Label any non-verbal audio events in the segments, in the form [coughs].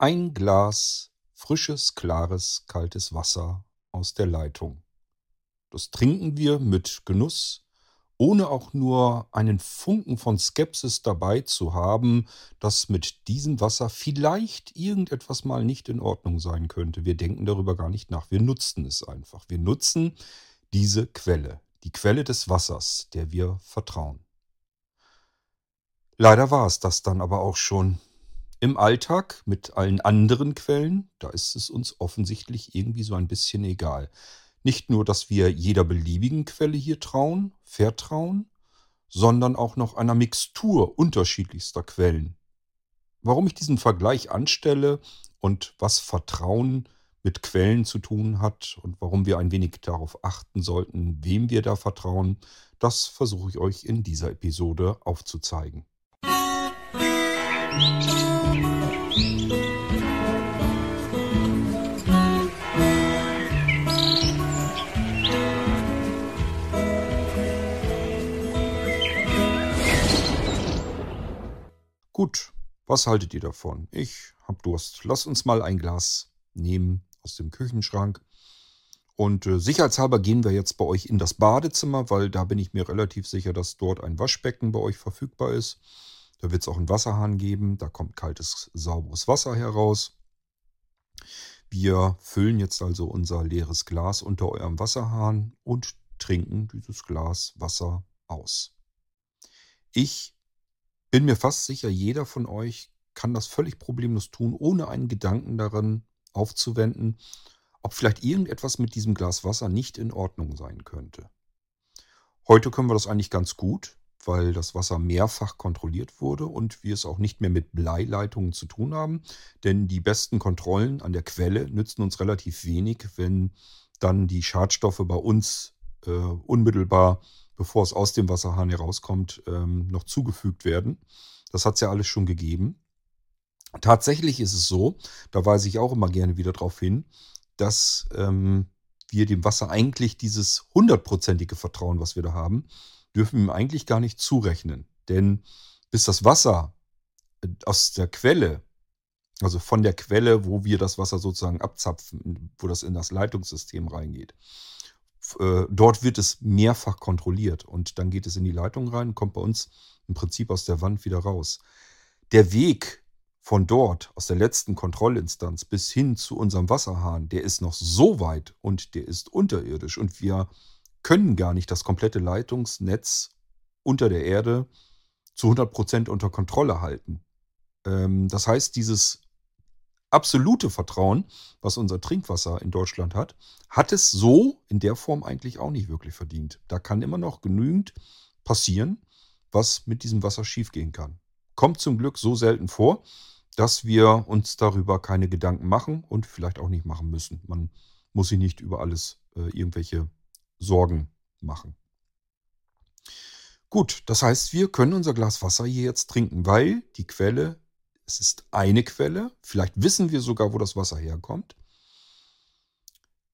Ein Glas frisches, klares, kaltes Wasser aus der Leitung. Das trinken wir mit Genuss, ohne auch nur einen Funken von Skepsis dabei zu haben, dass mit diesem Wasser vielleicht irgendetwas mal nicht in Ordnung sein könnte. Wir denken darüber gar nicht nach. Wir nutzen es einfach. Wir nutzen diese Quelle, die Quelle des Wassers, der wir vertrauen. Leider war es das dann aber auch schon. Im Alltag mit allen anderen Quellen, da ist es uns offensichtlich irgendwie so ein bisschen egal. Nicht nur, dass wir jeder beliebigen Quelle hier trauen, vertrauen, sondern auch noch einer Mixtur unterschiedlichster Quellen. Warum ich diesen Vergleich anstelle und was Vertrauen mit Quellen zu tun hat und warum wir ein wenig darauf achten sollten, wem wir da vertrauen, das versuche ich euch in dieser Episode aufzuzeigen. Gut, was haltet ihr davon? Ich hab Durst. Lasst uns mal ein Glas nehmen aus dem Küchenschrank. Und äh, sicherheitshalber gehen wir jetzt bei euch in das Badezimmer, weil da bin ich mir relativ sicher, dass dort ein Waschbecken bei euch verfügbar ist. Da wird es auch einen Wasserhahn geben. Da kommt kaltes, sauberes Wasser heraus. Wir füllen jetzt also unser leeres Glas unter eurem Wasserhahn und trinken dieses Glas Wasser aus. Ich bin mir fast sicher, jeder von euch kann das völlig problemlos tun, ohne einen Gedanken daran aufzuwenden, ob vielleicht irgendetwas mit diesem Glas Wasser nicht in Ordnung sein könnte. Heute können wir das eigentlich ganz gut, weil das Wasser mehrfach kontrolliert wurde und wir es auch nicht mehr mit Bleileitungen zu tun haben, denn die besten Kontrollen an der Quelle nützen uns relativ wenig, wenn dann die Schadstoffe bei uns äh, unmittelbar bevor es aus dem Wasserhahn herauskommt, ähm, noch zugefügt werden. Das hat es ja alles schon gegeben. Tatsächlich ist es so, da weise ich auch immer gerne wieder darauf hin, dass ähm, wir dem Wasser eigentlich dieses hundertprozentige Vertrauen, was wir da haben, dürfen wir ihm eigentlich gar nicht zurechnen. Denn bis das Wasser äh, aus der Quelle, also von der Quelle, wo wir das Wasser sozusagen abzapfen, wo das in das Leitungssystem reingeht, äh, dort wird es mehrfach kontrolliert und dann geht es in die Leitung rein, kommt bei uns im Prinzip aus der Wand wieder raus. Der Weg von dort, aus der letzten Kontrollinstanz bis hin zu unserem Wasserhahn, der ist noch so weit und der ist unterirdisch und wir können gar nicht das komplette Leitungsnetz unter der Erde zu 100 Prozent unter Kontrolle halten. Ähm, das heißt, dieses absolute Vertrauen, was unser Trinkwasser in Deutschland hat, hat es so in der Form eigentlich auch nicht wirklich verdient. Da kann immer noch genügend passieren, was mit diesem Wasser schiefgehen kann. Kommt zum Glück so selten vor, dass wir uns darüber keine Gedanken machen und vielleicht auch nicht machen müssen. Man muss sich nicht über alles äh, irgendwelche Sorgen machen. Gut, das heißt, wir können unser Glas Wasser hier jetzt trinken, weil die Quelle es ist eine Quelle. Vielleicht wissen wir sogar, wo das Wasser herkommt.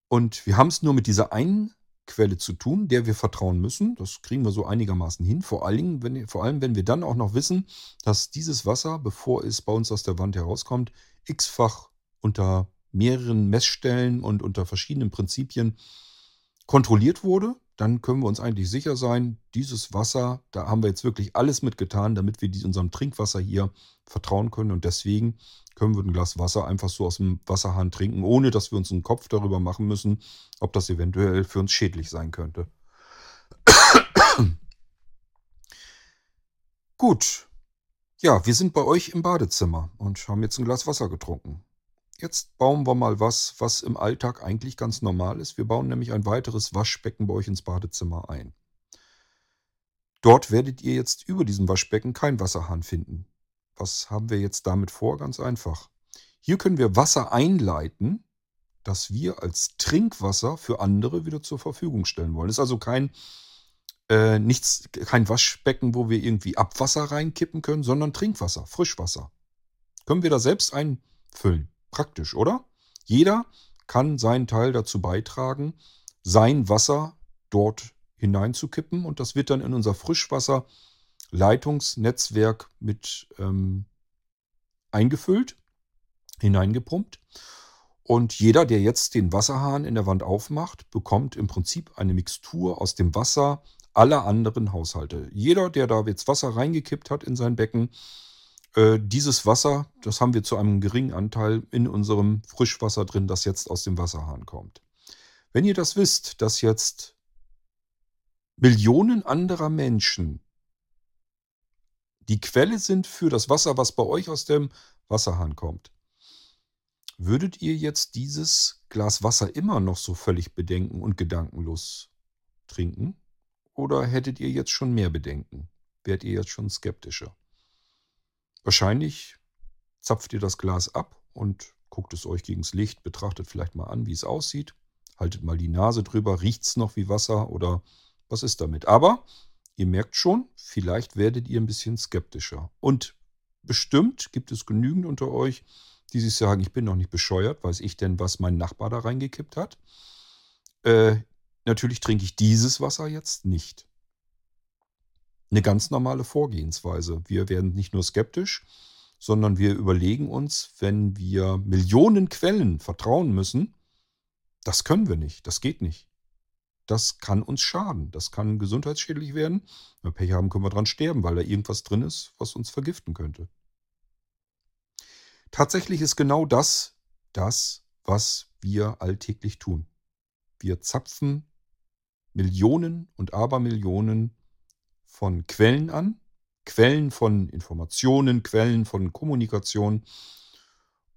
Und wir haben es nur mit dieser einen Quelle zu tun, der wir vertrauen müssen. Das kriegen wir so einigermaßen hin. Vor allem, wenn, vor allem, wenn wir dann auch noch wissen, dass dieses Wasser, bevor es bei uns aus der Wand herauskommt, x-fach unter mehreren Messstellen und unter verschiedenen Prinzipien kontrolliert wurde dann können wir uns eigentlich sicher sein, dieses Wasser, da haben wir jetzt wirklich alles mitgetan, damit wir unserem Trinkwasser hier vertrauen können. Und deswegen können wir ein Glas Wasser einfach so aus dem Wasserhahn trinken, ohne dass wir uns einen Kopf darüber machen müssen, ob das eventuell für uns schädlich sein könnte. Gut. Ja, wir sind bei euch im Badezimmer und haben jetzt ein Glas Wasser getrunken. Jetzt bauen wir mal was, was im Alltag eigentlich ganz normal ist. Wir bauen nämlich ein weiteres Waschbecken bei euch ins Badezimmer ein. Dort werdet ihr jetzt über diesem Waschbecken keinen Wasserhahn finden. Was haben wir jetzt damit vor? Ganz einfach. Hier können wir Wasser einleiten, das wir als Trinkwasser für andere wieder zur Verfügung stellen wollen. Das ist also kein, äh, nichts, kein Waschbecken, wo wir irgendwie Abwasser reinkippen können, sondern Trinkwasser, Frischwasser. Können wir da selbst einfüllen. Praktisch, oder? Jeder kann seinen Teil dazu beitragen, sein Wasser dort hineinzukippen und das wird dann in unser Frischwasserleitungsnetzwerk mit ähm, eingefüllt. hineingepumpt. Und jeder, der jetzt den Wasserhahn in der Wand aufmacht, bekommt im Prinzip eine Mixtur aus dem Wasser aller anderen Haushalte. Jeder, der da jetzt Wasser reingekippt hat in sein Becken, äh, dieses Wasser, das haben wir zu einem geringen Anteil in unserem Frischwasser drin, das jetzt aus dem Wasserhahn kommt. Wenn ihr das wisst, dass jetzt Millionen anderer Menschen die Quelle sind für das Wasser, was bei euch aus dem Wasserhahn kommt, würdet ihr jetzt dieses Glas Wasser immer noch so völlig bedenken und gedankenlos trinken? Oder hättet ihr jetzt schon mehr Bedenken? Wärt ihr jetzt schon skeptischer? Wahrscheinlich zapft ihr das Glas ab und guckt es euch gegens Licht, betrachtet vielleicht mal an, wie es aussieht, haltet mal die Nase drüber, riecht es noch wie Wasser oder was ist damit? Aber ihr merkt schon, vielleicht werdet ihr ein bisschen skeptischer. Und bestimmt gibt es genügend unter euch, die sich sagen, ich bin noch nicht bescheuert, weiß ich denn, was mein Nachbar da reingekippt hat. Äh, natürlich trinke ich dieses Wasser jetzt nicht eine ganz normale Vorgehensweise. Wir werden nicht nur skeptisch, sondern wir überlegen uns, wenn wir Millionen Quellen vertrauen müssen, das können wir nicht, das geht nicht. Das kann uns schaden, das kann gesundheitsschädlich werden. Wenn wir Pech haben, können wir dran sterben, weil da irgendwas drin ist, was uns vergiften könnte. Tatsächlich ist genau das das, was wir alltäglich tun. Wir zapfen Millionen und Abermillionen von Quellen an, Quellen von Informationen, Quellen von Kommunikation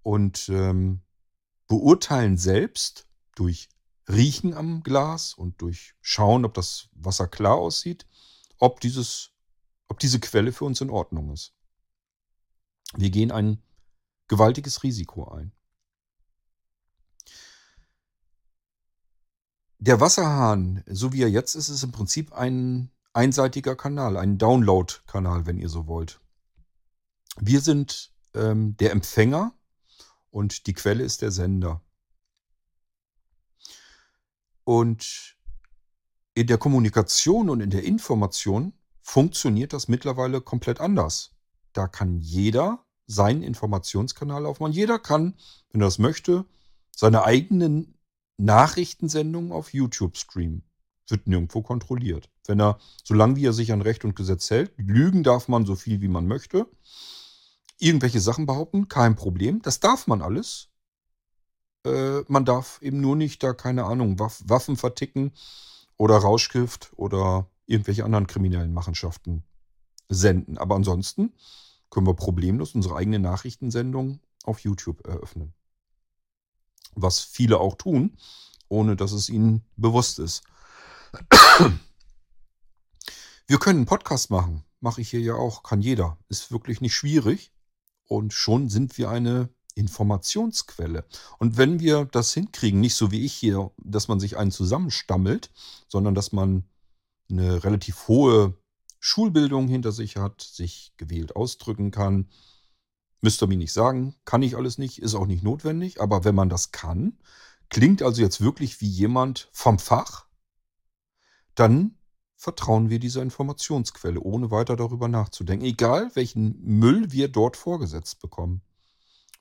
und ähm, beurteilen selbst durch Riechen am Glas und durch Schauen, ob das Wasser klar aussieht, ob, dieses, ob diese Quelle für uns in Ordnung ist. Wir gehen ein gewaltiges Risiko ein. Der Wasserhahn, so wie er jetzt ist, ist im Prinzip ein einseitiger Kanal, ein Download-Kanal, wenn ihr so wollt. Wir sind ähm, der Empfänger und die Quelle ist der Sender. Und in der Kommunikation und in der Information funktioniert das mittlerweile komplett anders. Da kann jeder seinen Informationskanal aufmachen. Jeder kann, wenn er das möchte, seine eigenen Nachrichtensendungen auf YouTube streamen wird nirgendwo kontrolliert. Wenn er, solange wie er sich an Recht und Gesetz hält, lügen darf man so viel, wie man möchte. Irgendwelche Sachen behaupten, kein Problem. Das darf man alles. Äh, man darf eben nur nicht da, keine Ahnung, Waff Waffen verticken oder Rauschgift oder irgendwelche anderen kriminellen Machenschaften senden. Aber ansonsten können wir problemlos unsere eigene Nachrichtensendung auf YouTube eröffnen. Was viele auch tun, ohne dass es ihnen bewusst ist. Wir können einen Podcast machen. Mache ich hier ja auch. Kann jeder. Ist wirklich nicht schwierig. Und schon sind wir eine Informationsquelle. Und wenn wir das hinkriegen, nicht so wie ich hier, dass man sich einen zusammenstammelt, sondern dass man eine relativ hohe Schulbildung hinter sich hat, sich gewählt ausdrücken kann, müsst ihr mir nicht sagen, kann ich alles nicht, ist auch nicht notwendig, aber wenn man das kann, klingt also jetzt wirklich wie jemand vom Fach, dann vertrauen wir dieser Informationsquelle, ohne weiter darüber nachzudenken. Egal, welchen Müll wir dort vorgesetzt bekommen.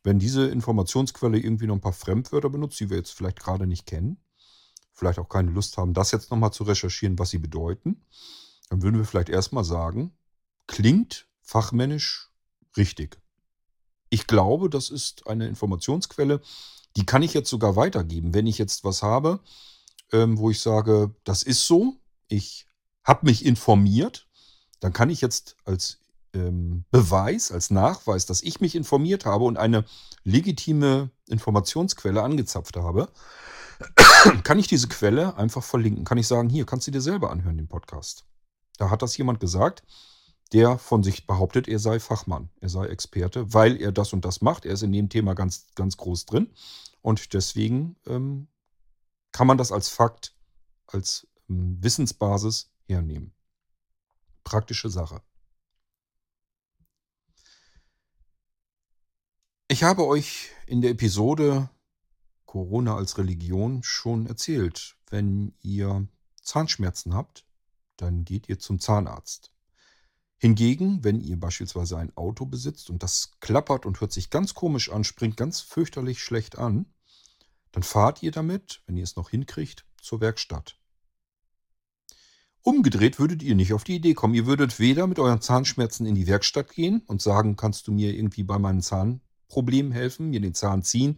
Wenn diese Informationsquelle irgendwie noch ein paar Fremdwörter benutzt, die wir jetzt vielleicht gerade nicht kennen, vielleicht auch keine Lust haben, das jetzt nochmal zu recherchieren, was sie bedeuten, dann würden wir vielleicht erstmal sagen, klingt fachmännisch richtig. Ich glaube, das ist eine Informationsquelle, die kann ich jetzt sogar weitergeben. Wenn ich jetzt was habe, ähm, wo ich sage, das ist so, ich habe mich informiert, dann kann ich jetzt als ähm, Beweis, als Nachweis, dass ich mich informiert habe und eine legitime Informationsquelle angezapft habe, [coughs] kann ich diese Quelle einfach verlinken. Kann ich sagen, hier kannst du dir selber anhören, den Podcast. Da hat das jemand gesagt, der von sich behauptet, er sei Fachmann, er sei Experte, weil er das und das macht. Er ist in dem Thema ganz, ganz groß drin. Und deswegen ähm, kann man das als Fakt, als Wissensbasis hernehmen. Praktische Sache. Ich habe euch in der Episode Corona als Religion schon erzählt. Wenn ihr Zahnschmerzen habt, dann geht ihr zum Zahnarzt. Hingegen, wenn ihr beispielsweise ein Auto besitzt und das klappert und hört sich ganz komisch an, springt ganz fürchterlich schlecht an, dann fahrt ihr damit, wenn ihr es noch hinkriegt, zur Werkstatt. Umgedreht würdet ihr nicht auf die Idee kommen. Ihr würdet weder mit euren Zahnschmerzen in die Werkstatt gehen und sagen, kannst du mir irgendwie bei meinen Zahnproblemen helfen, mir den Zahn ziehen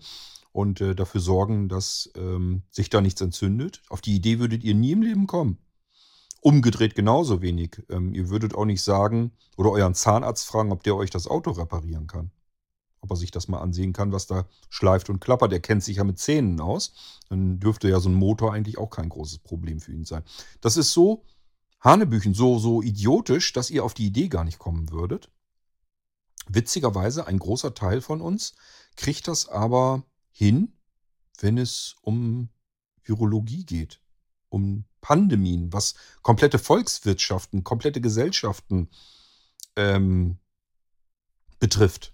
und äh, dafür sorgen, dass ähm, sich da nichts entzündet. Auf die Idee würdet ihr nie im Leben kommen. Umgedreht genauso wenig. Ähm, ihr würdet auch nicht sagen oder euren Zahnarzt fragen, ob der euch das Auto reparieren kann. Ob er sich das mal ansehen kann, was da schleift und klappert. Er kennt sich ja mit Zähnen aus. Dann dürfte ja so ein Motor eigentlich auch kein großes Problem für ihn sein. Das ist so Hanebüchen, so, so idiotisch, dass ihr auf die Idee gar nicht kommen würdet. Witzigerweise, ein großer Teil von uns kriegt das aber hin, wenn es um Virologie geht, um Pandemien, was komplette Volkswirtschaften, komplette Gesellschaften ähm, betrifft.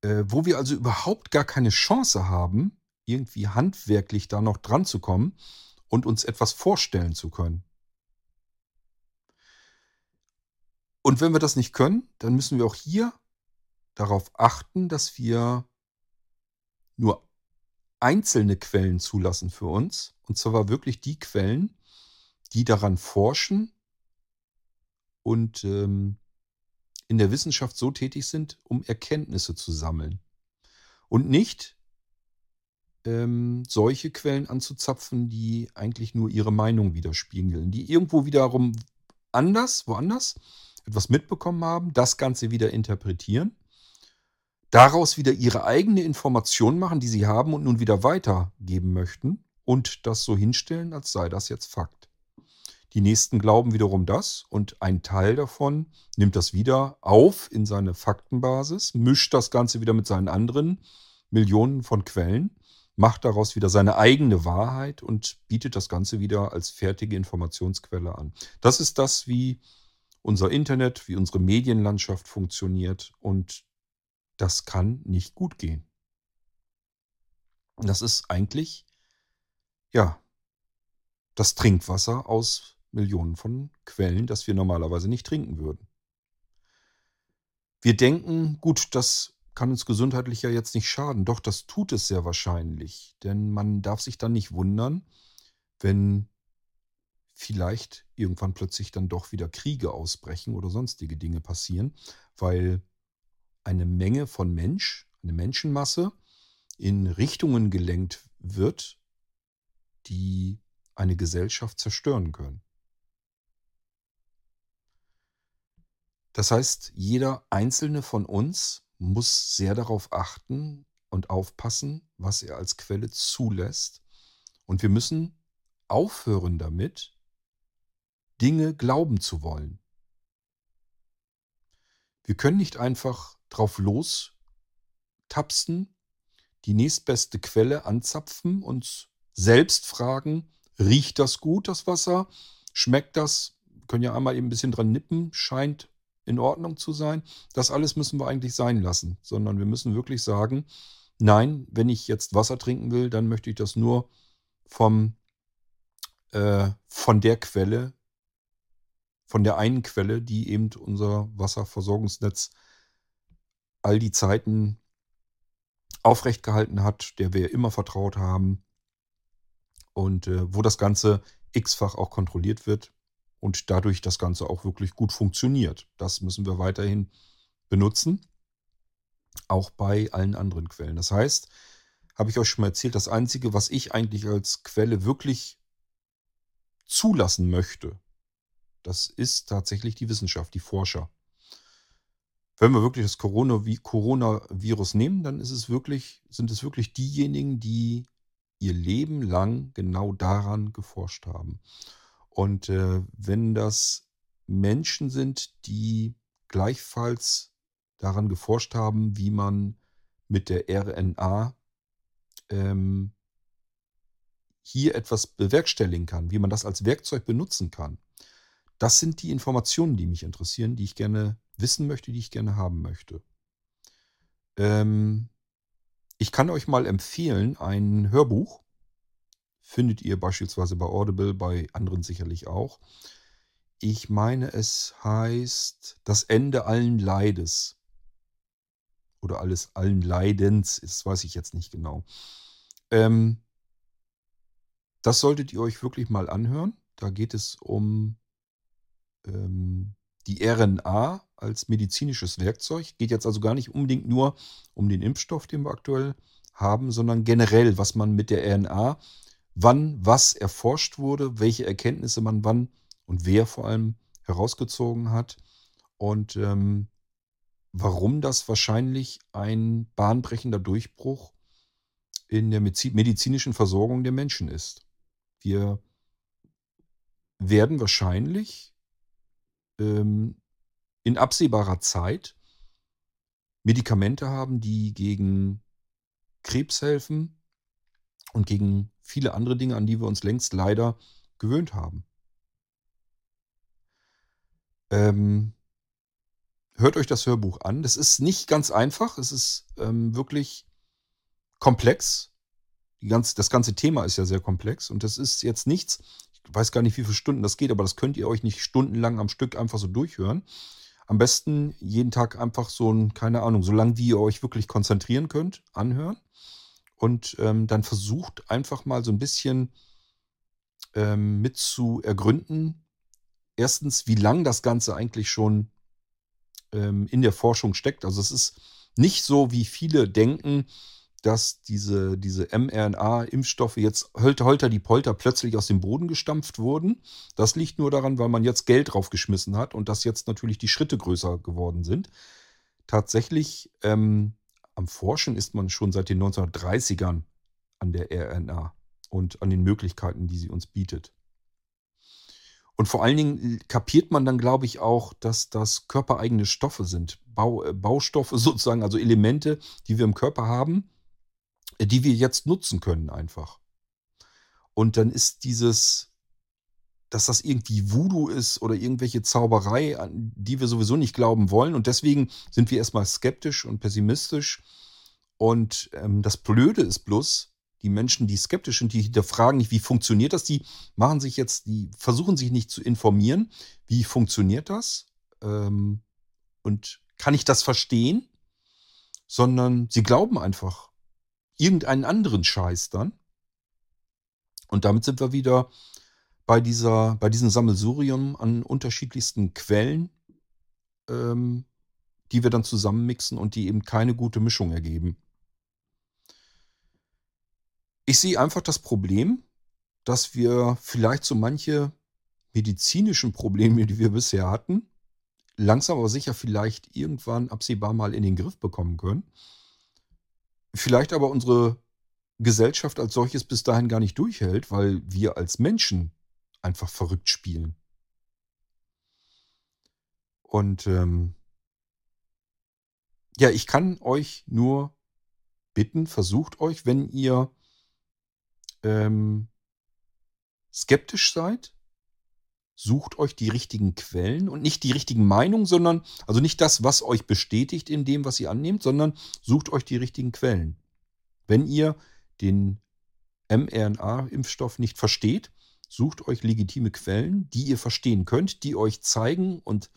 Äh, wo wir also überhaupt gar keine Chance haben, irgendwie handwerklich da noch dran zu kommen und uns etwas vorstellen zu können. Und wenn wir das nicht können, dann müssen wir auch hier darauf achten, dass wir nur einzelne Quellen zulassen für uns. Und zwar wirklich die Quellen, die daran forschen und ähm, in der Wissenschaft so tätig sind, um Erkenntnisse zu sammeln. Und nicht ähm, solche Quellen anzuzapfen, die eigentlich nur ihre Meinung widerspiegeln, die irgendwo wiederum anders, woanders etwas mitbekommen haben, das Ganze wieder interpretieren daraus wieder ihre eigene Information machen, die sie haben und nun wieder weitergeben möchten und das so hinstellen, als sei das jetzt Fakt. Die nächsten glauben wiederum das und ein Teil davon nimmt das wieder auf in seine Faktenbasis, mischt das Ganze wieder mit seinen anderen Millionen von Quellen, macht daraus wieder seine eigene Wahrheit und bietet das Ganze wieder als fertige Informationsquelle an. Das ist das, wie unser Internet, wie unsere Medienlandschaft funktioniert und das kann nicht gut gehen. Das ist eigentlich, ja, das Trinkwasser aus Millionen von Quellen, das wir normalerweise nicht trinken würden. Wir denken, gut, das kann uns gesundheitlich ja jetzt nicht schaden. Doch, das tut es sehr wahrscheinlich. Denn man darf sich dann nicht wundern, wenn vielleicht irgendwann plötzlich dann doch wieder Kriege ausbrechen oder sonstige Dinge passieren, weil eine Menge von Mensch, eine Menschenmasse in Richtungen gelenkt wird, die eine Gesellschaft zerstören können. Das heißt, jeder einzelne von uns muss sehr darauf achten und aufpassen, was er als Quelle zulässt. Und wir müssen aufhören damit, Dinge glauben zu wollen. Wir können nicht einfach drauf los tapsen, die nächstbeste Quelle anzapfen, uns selbst fragen, riecht das gut, das Wasser? Schmeckt das? Können ja einmal eben ein bisschen dran nippen, scheint in Ordnung zu sein. Das alles müssen wir eigentlich sein lassen, sondern wir müssen wirklich sagen, nein, wenn ich jetzt Wasser trinken will, dann möchte ich das nur vom, äh, von der Quelle, von der einen Quelle, die eben unser Wasserversorgungsnetz all die Zeiten aufrecht gehalten hat, der wir immer vertraut haben und äh, wo das Ganze x-fach auch kontrolliert wird und dadurch das Ganze auch wirklich gut funktioniert. Das müssen wir weiterhin benutzen, auch bei allen anderen Quellen. Das heißt, habe ich euch schon mal erzählt, das Einzige, was ich eigentlich als Quelle wirklich zulassen möchte, das ist tatsächlich die Wissenschaft, die Forscher. Wenn wir wirklich das Coronavirus nehmen, dann es wirklich, sind es wirklich diejenigen, die ihr Leben lang genau daran geforscht haben. Und äh, wenn das Menschen sind, die gleichfalls daran geforscht haben, wie man mit der RNA ähm, hier etwas bewerkstelligen kann, wie man das als Werkzeug benutzen kann. Das sind die Informationen, die mich interessieren, die ich gerne wissen möchte, die ich gerne haben möchte. Ähm, ich kann euch mal empfehlen, ein Hörbuch. Findet ihr beispielsweise bei Audible, bei anderen sicherlich auch. Ich meine, es heißt das Ende allen Leides. Oder alles allen Leidens, das weiß ich jetzt nicht genau. Ähm, das solltet ihr euch wirklich mal anhören. Da geht es um ähm, die RNA als medizinisches Werkzeug. Geht jetzt also gar nicht unbedingt nur um den Impfstoff, den wir aktuell haben, sondern generell, was man mit der RNA, wann was erforscht wurde, welche Erkenntnisse man wann und wer vor allem herausgezogen hat und ähm, warum das wahrscheinlich ein bahnbrechender Durchbruch in der medizinischen Versorgung der Menschen ist. Wir werden wahrscheinlich ähm, in absehbarer Zeit Medikamente haben, die gegen Krebs helfen und gegen viele andere Dinge, an die wir uns längst leider gewöhnt haben. Ähm, hört euch das Hörbuch an. Das ist nicht ganz einfach. Es ist ähm, wirklich komplex. Die ganz, das ganze Thema ist ja sehr komplex und das ist jetzt nichts. Ich weiß gar nicht, wie viele Stunden das geht, aber das könnt ihr euch nicht stundenlang am Stück einfach so durchhören. Am besten jeden Tag einfach so ein, keine Ahnung, so lange wie ihr euch wirklich konzentrieren könnt, anhören. Und ähm, dann versucht einfach mal so ein bisschen ähm, mit zu ergründen. Erstens, wie lang das Ganze eigentlich schon ähm, in der Forschung steckt. Also es ist nicht so, wie viele denken, dass diese, diese mRNA-Impfstoffe jetzt holter, holter die Polter plötzlich aus dem Boden gestampft wurden. Das liegt nur daran, weil man jetzt Geld draufgeschmissen hat und dass jetzt natürlich die Schritte größer geworden sind. Tatsächlich ähm, am Forschen ist man schon seit den 1930ern an der RNA und an den Möglichkeiten, die sie uns bietet. Und vor allen Dingen kapiert man dann, glaube ich, auch, dass das körpereigene Stoffe sind. Bau, äh, Baustoffe [laughs] sozusagen, also Elemente, die wir im Körper haben, die wir jetzt nutzen können einfach. Und dann ist dieses, dass das irgendwie Voodoo ist oder irgendwelche Zauberei, an die wir sowieso nicht glauben wollen. Und deswegen sind wir erstmal skeptisch und pessimistisch. Und ähm, das Blöde ist bloß, die Menschen, die skeptisch sind, die hinterfragen nicht, wie funktioniert das, die machen sich jetzt, die versuchen sich nicht zu informieren, wie funktioniert das ähm, und kann ich das verstehen, sondern sie glauben einfach, irgendeinen anderen Scheiß dann. Und damit sind wir wieder bei, dieser, bei diesem Sammelsurium an unterschiedlichsten Quellen, ähm, die wir dann zusammenmixen und die eben keine gute Mischung ergeben. Ich sehe einfach das Problem, dass wir vielleicht so manche medizinischen Probleme, die wir bisher hatten, langsam aber sicher vielleicht irgendwann absehbar mal in den Griff bekommen können vielleicht aber unsere Gesellschaft als solches bis dahin gar nicht durchhält, weil wir als Menschen einfach verrückt spielen. Und ähm, ja, ich kann euch nur bitten, versucht euch, wenn ihr ähm, skeptisch seid, sucht euch die richtigen Quellen und nicht die richtigen Meinungen, sondern, also nicht das, was euch bestätigt in dem, was ihr annehmt, sondern sucht euch die richtigen Quellen. Wenn ihr den mRNA-Impfstoff nicht versteht, sucht euch legitime Quellen, die ihr verstehen könnt, die euch zeigen und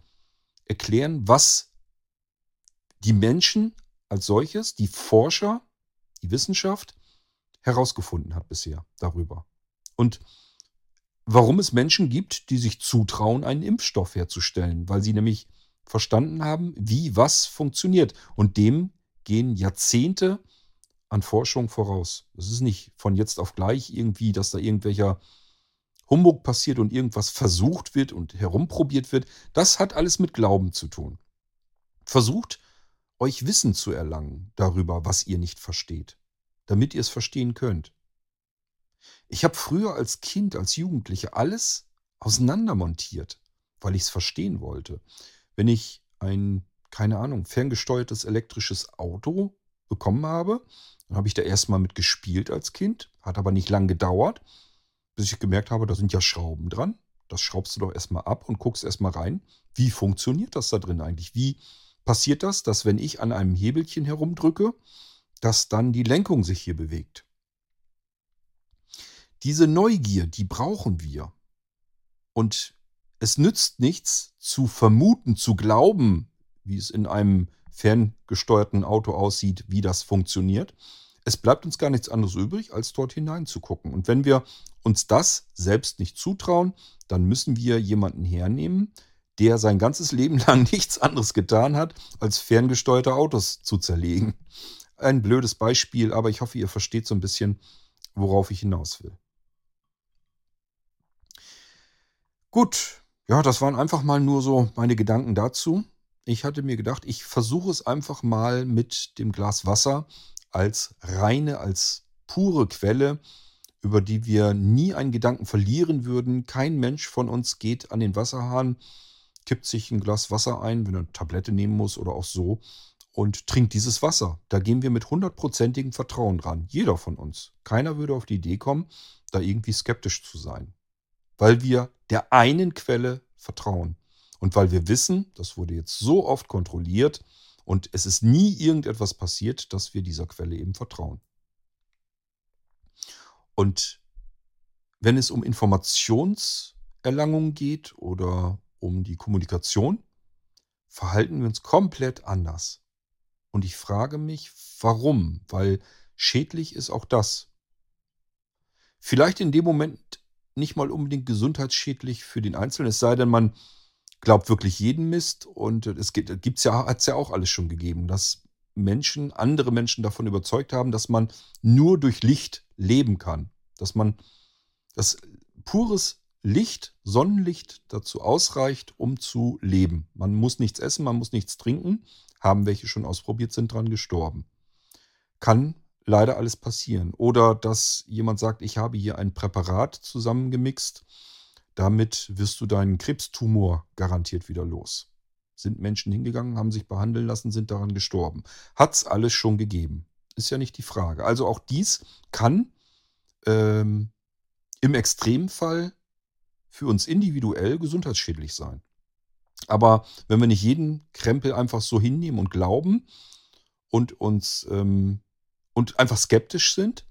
erklären, was die Menschen als solches, die Forscher, die Wissenschaft herausgefunden hat bisher darüber. Und warum es Menschen gibt, die sich zutrauen, einen Impfstoff herzustellen, weil sie nämlich verstanden haben, wie was funktioniert. Und dem gehen Jahrzehnte an Forschung voraus. Es ist nicht von jetzt auf gleich irgendwie, dass da irgendwelcher Humbug passiert und irgendwas versucht wird und herumprobiert wird. Das hat alles mit Glauben zu tun. Versucht, euch Wissen zu erlangen darüber, was ihr nicht versteht, damit ihr es verstehen könnt. Ich habe früher als Kind, als Jugendliche alles auseinandermontiert, weil ich es verstehen wollte. Wenn ich ein, keine Ahnung, ferngesteuertes elektrisches Auto bekommen habe, dann habe ich da erstmal mit gespielt als Kind, hat aber nicht lang gedauert, bis ich gemerkt habe, da sind ja Schrauben dran. Das schraubst du doch erstmal ab und guckst erstmal rein. Wie funktioniert das da drin eigentlich? Wie passiert das, dass wenn ich an einem Hebelchen herumdrücke, dass dann die Lenkung sich hier bewegt? Diese Neugier, die brauchen wir. Und es nützt nichts zu vermuten, zu glauben, wie es in einem ferngesteuerten Auto aussieht, wie das funktioniert. Es bleibt uns gar nichts anderes übrig, als dort hineinzugucken. Und wenn wir uns das selbst nicht zutrauen, dann müssen wir jemanden hernehmen, der sein ganzes Leben [laughs] lang nichts anderes getan hat, als ferngesteuerte Autos zu zerlegen. Ein blödes Beispiel, aber ich hoffe, ihr versteht so ein bisschen, worauf ich hinaus will. Gut, ja, das waren einfach mal nur so meine Gedanken dazu. Ich hatte mir gedacht, ich versuche es einfach mal mit dem Glas Wasser als reine, als pure Quelle, über die wir nie einen Gedanken verlieren würden. Kein Mensch von uns geht an den Wasserhahn, kippt sich ein Glas Wasser ein, wenn er eine Tablette nehmen muss oder auch so, und trinkt dieses Wasser. Da gehen wir mit hundertprozentigem Vertrauen dran. Jeder von uns. Keiner würde auf die Idee kommen, da irgendwie skeptisch zu sein weil wir der einen Quelle vertrauen. Und weil wir wissen, das wurde jetzt so oft kontrolliert und es ist nie irgendetwas passiert, dass wir dieser Quelle eben vertrauen. Und wenn es um Informationserlangung geht oder um die Kommunikation, verhalten wir uns komplett anders. Und ich frage mich, warum? Weil schädlich ist auch das. Vielleicht in dem Moment nicht mal unbedingt gesundheitsschädlich für den Einzelnen, es sei denn, man glaubt wirklich jeden Mist. Und es gibt ja, hat es ja auch alles schon gegeben, dass Menschen, andere Menschen davon überzeugt haben, dass man nur durch Licht leben kann. Dass man das pures Licht, Sonnenlicht dazu ausreicht, um zu leben. Man muss nichts essen, man muss nichts trinken. Haben welche schon ausprobiert, sind dran gestorben. Kann leider alles passieren. Oder dass jemand sagt, ich habe hier ein Präparat zusammengemixt, damit wirst du deinen Krebstumor garantiert wieder los. Sind Menschen hingegangen, haben sich behandeln lassen, sind daran gestorben. Hat es alles schon gegeben. Ist ja nicht die Frage. Also auch dies kann ähm, im Extremfall für uns individuell gesundheitsschädlich sein. Aber wenn wir nicht jeden Krempel einfach so hinnehmen und glauben und uns ähm, und einfach skeptisch sind,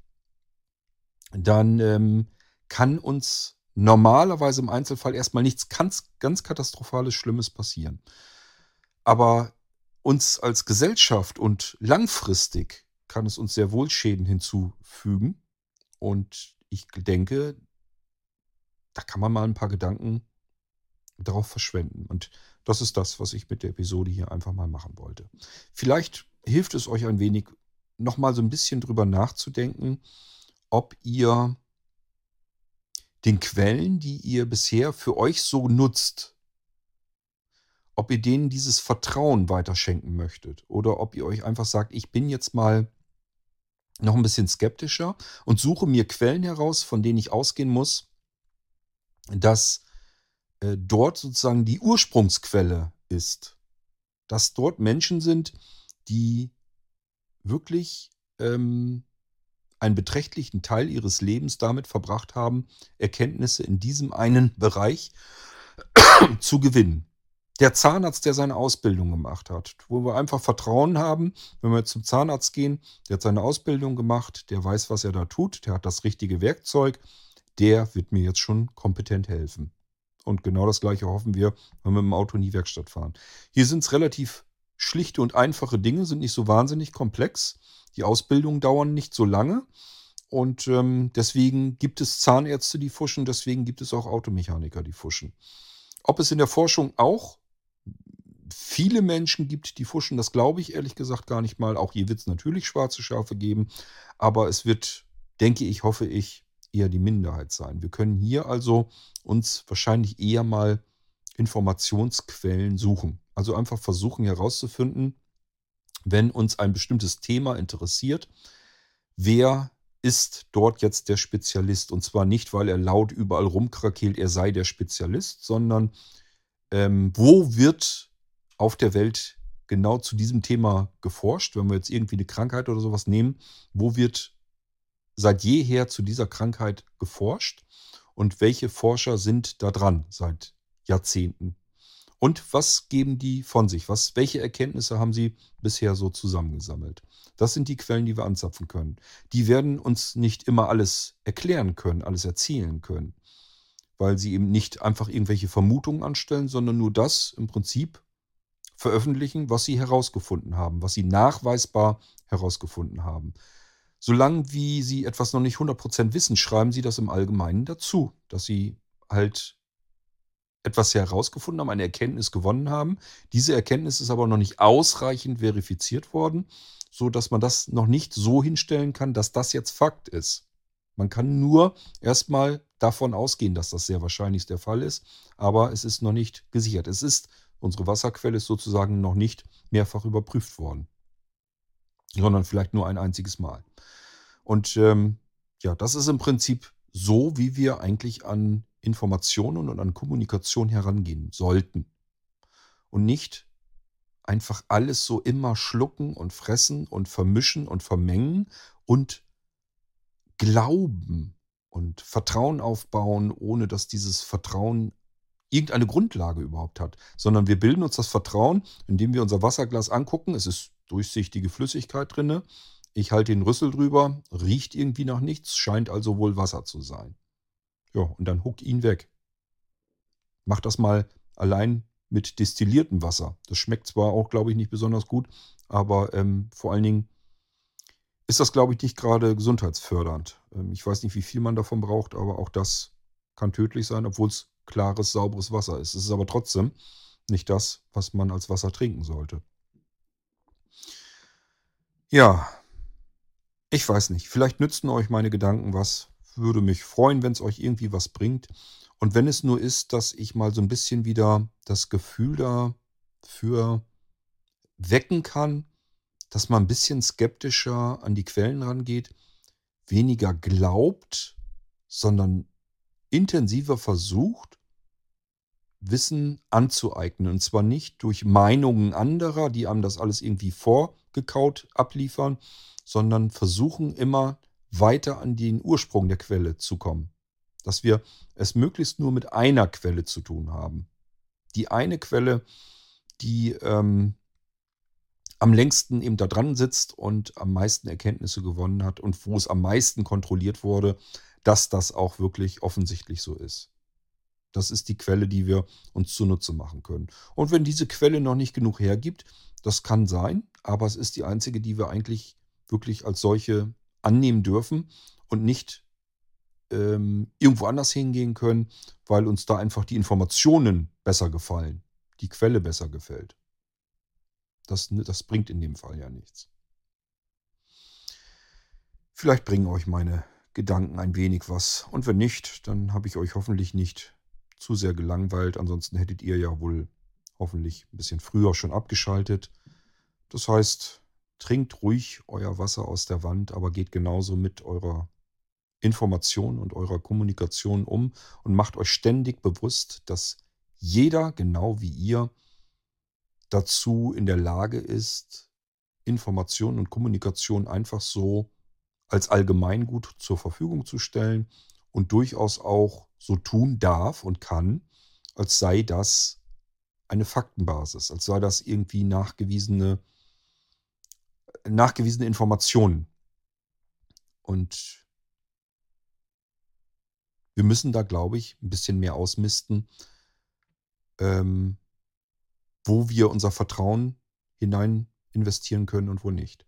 dann ähm, kann uns normalerweise im Einzelfall erstmal nichts ganz, ganz katastrophales, Schlimmes passieren. Aber uns als Gesellschaft und langfristig kann es uns sehr wohl Schäden hinzufügen. Und ich denke, da kann man mal ein paar Gedanken darauf verschwenden. Und das ist das, was ich mit der Episode hier einfach mal machen wollte. Vielleicht hilft es euch ein wenig, noch mal so ein bisschen drüber nachzudenken, ob ihr den Quellen, die ihr bisher für euch so nutzt, ob ihr denen dieses Vertrauen weiterschenken möchtet oder ob ihr euch einfach sagt, ich bin jetzt mal noch ein bisschen skeptischer und suche mir Quellen heraus, von denen ich ausgehen muss, dass äh, dort sozusagen die Ursprungsquelle ist. Dass dort Menschen sind, die wirklich ähm, einen beträchtlichen Teil ihres Lebens damit verbracht haben, Erkenntnisse in diesem einen Bereich [coughs] zu gewinnen. Der Zahnarzt, der seine Ausbildung gemacht hat, wo wir einfach Vertrauen haben, wenn wir zum Zahnarzt gehen, der hat seine Ausbildung gemacht, der weiß, was er da tut, der hat das richtige Werkzeug, der wird mir jetzt schon kompetent helfen. Und genau das gleiche hoffen wir, wenn wir mit dem Auto in die Werkstatt fahren. Hier sind es relativ schlichte und einfache Dinge, sind nicht so wahnsinnig komplex. Die Ausbildungen dauern nicht so lange. Und ähm, deswegen gibt es Zahnärzte, die fuschen, deswegen gibt es auch Automechaniker, die fuschen. Ob es in der Forschung auch viele Menschen gibt, die fuschen, das glaube ich ehrlich gesagt gar nicht mal. Auch hier wird es natürlich schwarze Schafe geben, aber es wird, denke ich, hoffe ich, eher die Minderheit sein. Wir können hier also uns wahrscheinlich eher mal Informationsquellen suchen. Also einfach versuchen herauszufinden, wenn uns ein bestimmtes Thema interessiert, wer ist dort jetzt der Spezialist? Und zwar nicht, weil er laut überall rumkrakeelt, er sei der Spezialist, sondern ähm, wo wird auf der Welt genau zu diesem Thema geforscht? Wenn wir jetzt irgendwie eine Krankheit oder sowas nehmen, wo wird seit jeher zu dieser Krankheit geforscht? Und welche Forscher sind da dran seit Jahrzehnten? Und was geben die von sich? Was, welche Erkenntnisse haben sie bisher so zusammengesammelt? Das sind die Quellen, die wir anzapfen können. Die werden uns nicht immer alles erklären können, alles erzählen können. weil sie eben nicht einfach irgendwelche Vermutungen anstellen, sondern nur das im Prinzip veröffentlichen, was sie herausgefunden haben, was sie nachweisbar herausgefunden haben. Solange wie sie etwas noch nicht 100% wissen, schreiben sie das im Allgemeinen dazu, dass sie halt etwas herausgefunden haben, eine Erkenntnis gewonnen haben. Diese Erkenntnis ist aber noch nicht ausreichend verifiziert worden, so dass man das noch nicht so hinstellen kann, dass das jetzt Fakt ist. Man kann nur erstmal davon ausgehen, dass das sehr wahrscheinlich der Fall ist, aber es ist noch nicht gesichert. Es ist, unsere Wasserquelle ist sozusagen noch nicht mehrfach überprüft worden, sondern vielleicht nur ein einziges Mal. Und ähm, ja, das ist im Prinzip so, wie wir eigentlich an Informationen und an Kommunikation herangehen sollten. Und nicht einfach alles so immer schlucken und fressen und vermischen und vermengen und glauben und Vertrauen aufbauen, ohne dass dieses Vertrauen irgendeine Grundlage überhaupt hat, sondern wir bilden uns das Vertrauen, indem wir unser Wasserglas angucken. Es ist durchsichtige Flüssigkeit drinne. Ich halte den Rüssel drüber, riecht irgendwie nach nichts, scheint also wohl Wasser zu sein. Ja, und dann huck ihn weg. Mach das mal allein mit destilliertem Wasser. Das schmeckt zwar auch, glaube ich, nicht besonders gut, aber ähm, vor allen Dingen ist das, glaube ich, nicht gerade gesundheitsfördernd. Ähm, ich weiß nicht, wie viel man davon braucht, aber auch das kann tödlich sein, obwohl es klares, sauberes Wasser ist. Es ist aber trotzdem nicht das, was man als Wasser trinken sollte. Ja, ich weiß nicht. Vielleicht nützen euch meine Gedanken was. Würde mich freuen, wenn es euch irgendwie was bringt. Und wenn es nur ist, dass ich mal so ein bisschen wieder das Gefühl dafür wecken kann, dass man ein bisschen skeptischer an die Quellen rangeht, weniger glaubt, sondern intensiver versucht, Wissen anzueignen. Und zwar nicht durch Meinungen anderer, die einem das alles irgendwie vorgekaut abliefern, sondern versuchen immer weiter an den Ursprung der Quelle zu kommen. Dass wir es möglichst nur mit einer Quelle zu tun haben. Die eine Quelle, die ähm, am längsten eben da dran sitzt und am meisten Erkenntnisse gewonnen hat und wo es am meisten kontrolliert wurde, dass das auch wirklich offensichtlich so ist. Das ist die Quelle, die wir uns zunutze machen können. Und wenn diese Quelle noch nicht genug hergibt, das kann sein, aber es ist die einzige, die wir eigentlich wirklich als solche annehmen dürfen und nicht ähm, irgendwo anders hingehen können, weil uns da einfach die Informationen besser gefallen, die Quelle besser gefällt. Das, das bringt in dem Fall ja nichts. Vielleicht bringen euch meine Gedanken ein wenig was. Und wenn nicht, dann habe ich euch hoffentlich nicht zu sehr gelangweilt. Ansonsten hättet ihr ja wohl hoffentlich ein bisschen früher schon abgeschaltet. Das heißt, trinkt ruhig euer Wasser aus der Wand, aber geht genauso mit eurer Information und eurer Kommunikation um und macht euch ständig bewusst, dass jeder, genau wie ihr, dazu in der Lage ist, Information und Kommunikation einfach so als Allgemeingut zur Verfügung zu stellen und durchaus auch so tun darf und kann, als sei das eine Faktenbasis, als sei das irgendwie nachgewiesene, nachgewiesene Informationen. Und wir müssen da, glaube ich, ein bisschen mehr ausmisten, ähm, wo wir unser Vertrauen hinein investieren können und wo nicht.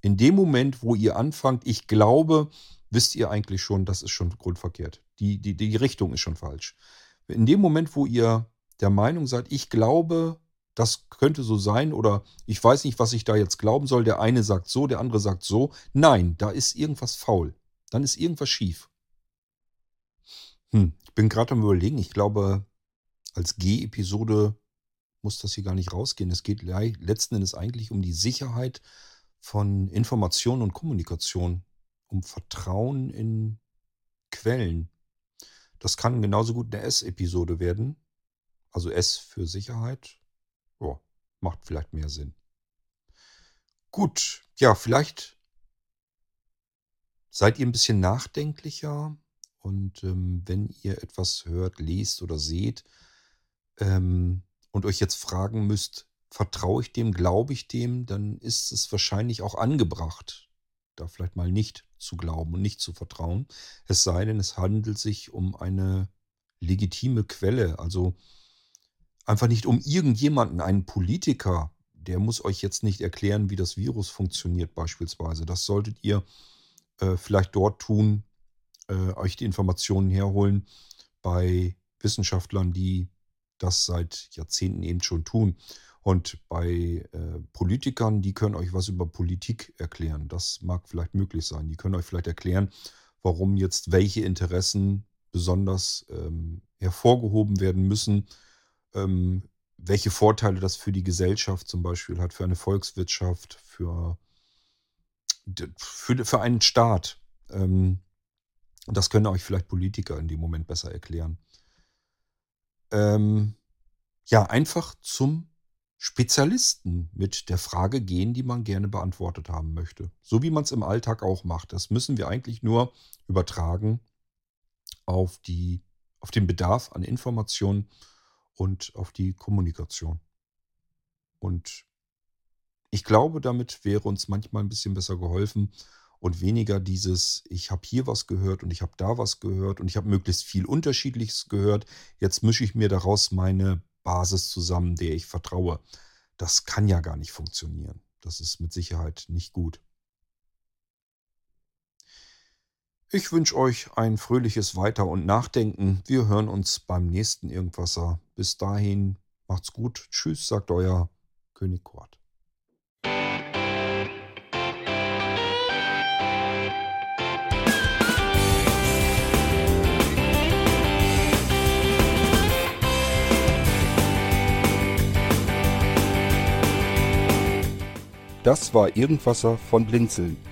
In dem Moment, wo ihr anfangt, ich glaube, wisst ihr eigentlich schon, das ist schon grundverkehrt. Die, die, die Richtung ist schon falsch. In dem Moment, wo ihr der Meinung seid, ich glaube, das könnte so sein oder ich weiß nicht, was ich da jetzt glauben soll, der eine sagt so, der andere sagt so. Nein, da ist irgendwas faul. Dann ist irgendwas schief. Hm, ich bin gerade am Überlegen, ich glaube, als G-Episode muss das hier gar nicht rausgehen. Es geht letzten Endes eigentlich um die Sicherheit von Information und Kommunikation, um Vertrauen in Quellen. Das kann genauso gut eine S-Episode werden. Also S für Sicherheit. Macht vielleicht mehr Sinn. Gut, ja, vielleicht seid ihr ein bisschen nachdenklicher und ähm, wenn ihr etwas hört, lest oder seht, ähm, und euch jetzt fragen müsst, vertraue ich dem, glaube ich dem, dann ist es wahrscheinlich auch angebracht, da vielleicht mal nicht zu glauben und nicht zu vertrauen. Es sei denn, es handelt sich um eine legitime Quelle. Also einfach nicht um irgendjemanden, einen Politiker, der muss euch jetzt nicht erklären, wie das Virus funktioniert beispielsweise. Das solltet ihr äh, vielleicht dort tun, äh, euch die Informationen herholen bei Wissenschaftlern, die das seit Jahrzehnten eben schon tun. Und bei äh, Politikern, die können euch was über Politik erklären. Das mag vielleicht möglich sein. Die können euch vielleicht erklären, warum jetzt welche Interessen besonders ähm, hervorgehoben werden müssen, ähm, welche Vorteile das für die Gesellschaft zum Beispiel hat, für eine Volkswirtschaft, für, für, für einen Staat. Ähm, das können euch vielleicht Politiker in dem Moment besser erklären. Ähm, ja, einfach zum Spezialisten mit der Frage gehen, die man gerne beantwortet haben möchte. So wie man es im Alltag auch macht. Das müssen wir eigentlich nur übertragen auf, die, auf den Bedarf an Informationen und auf die Kommunikation. Und ich glaube, damit wäre uns manchmal ein bisschen besser geholfen und weniger dieses, ich habe hier was gehört und ich habe da was gehört und ich habe möglichst viel Unterschiedliches gehört. Jetzt mische ich mir daraus meine Basis zusammen, der ich vertraue. Das kann ja gar nicht funktionieren. Das ist mit Sicherheit nicht gut. Ich wünsche euch ein fröhliches Weiter- und Nachdenken. Wir hören uns beim nächsten Irgendwasser. Bis dahin, macht's gut. Tschüss, sagt euer König Kurt. Das war Irgendwasser von Blinzeln.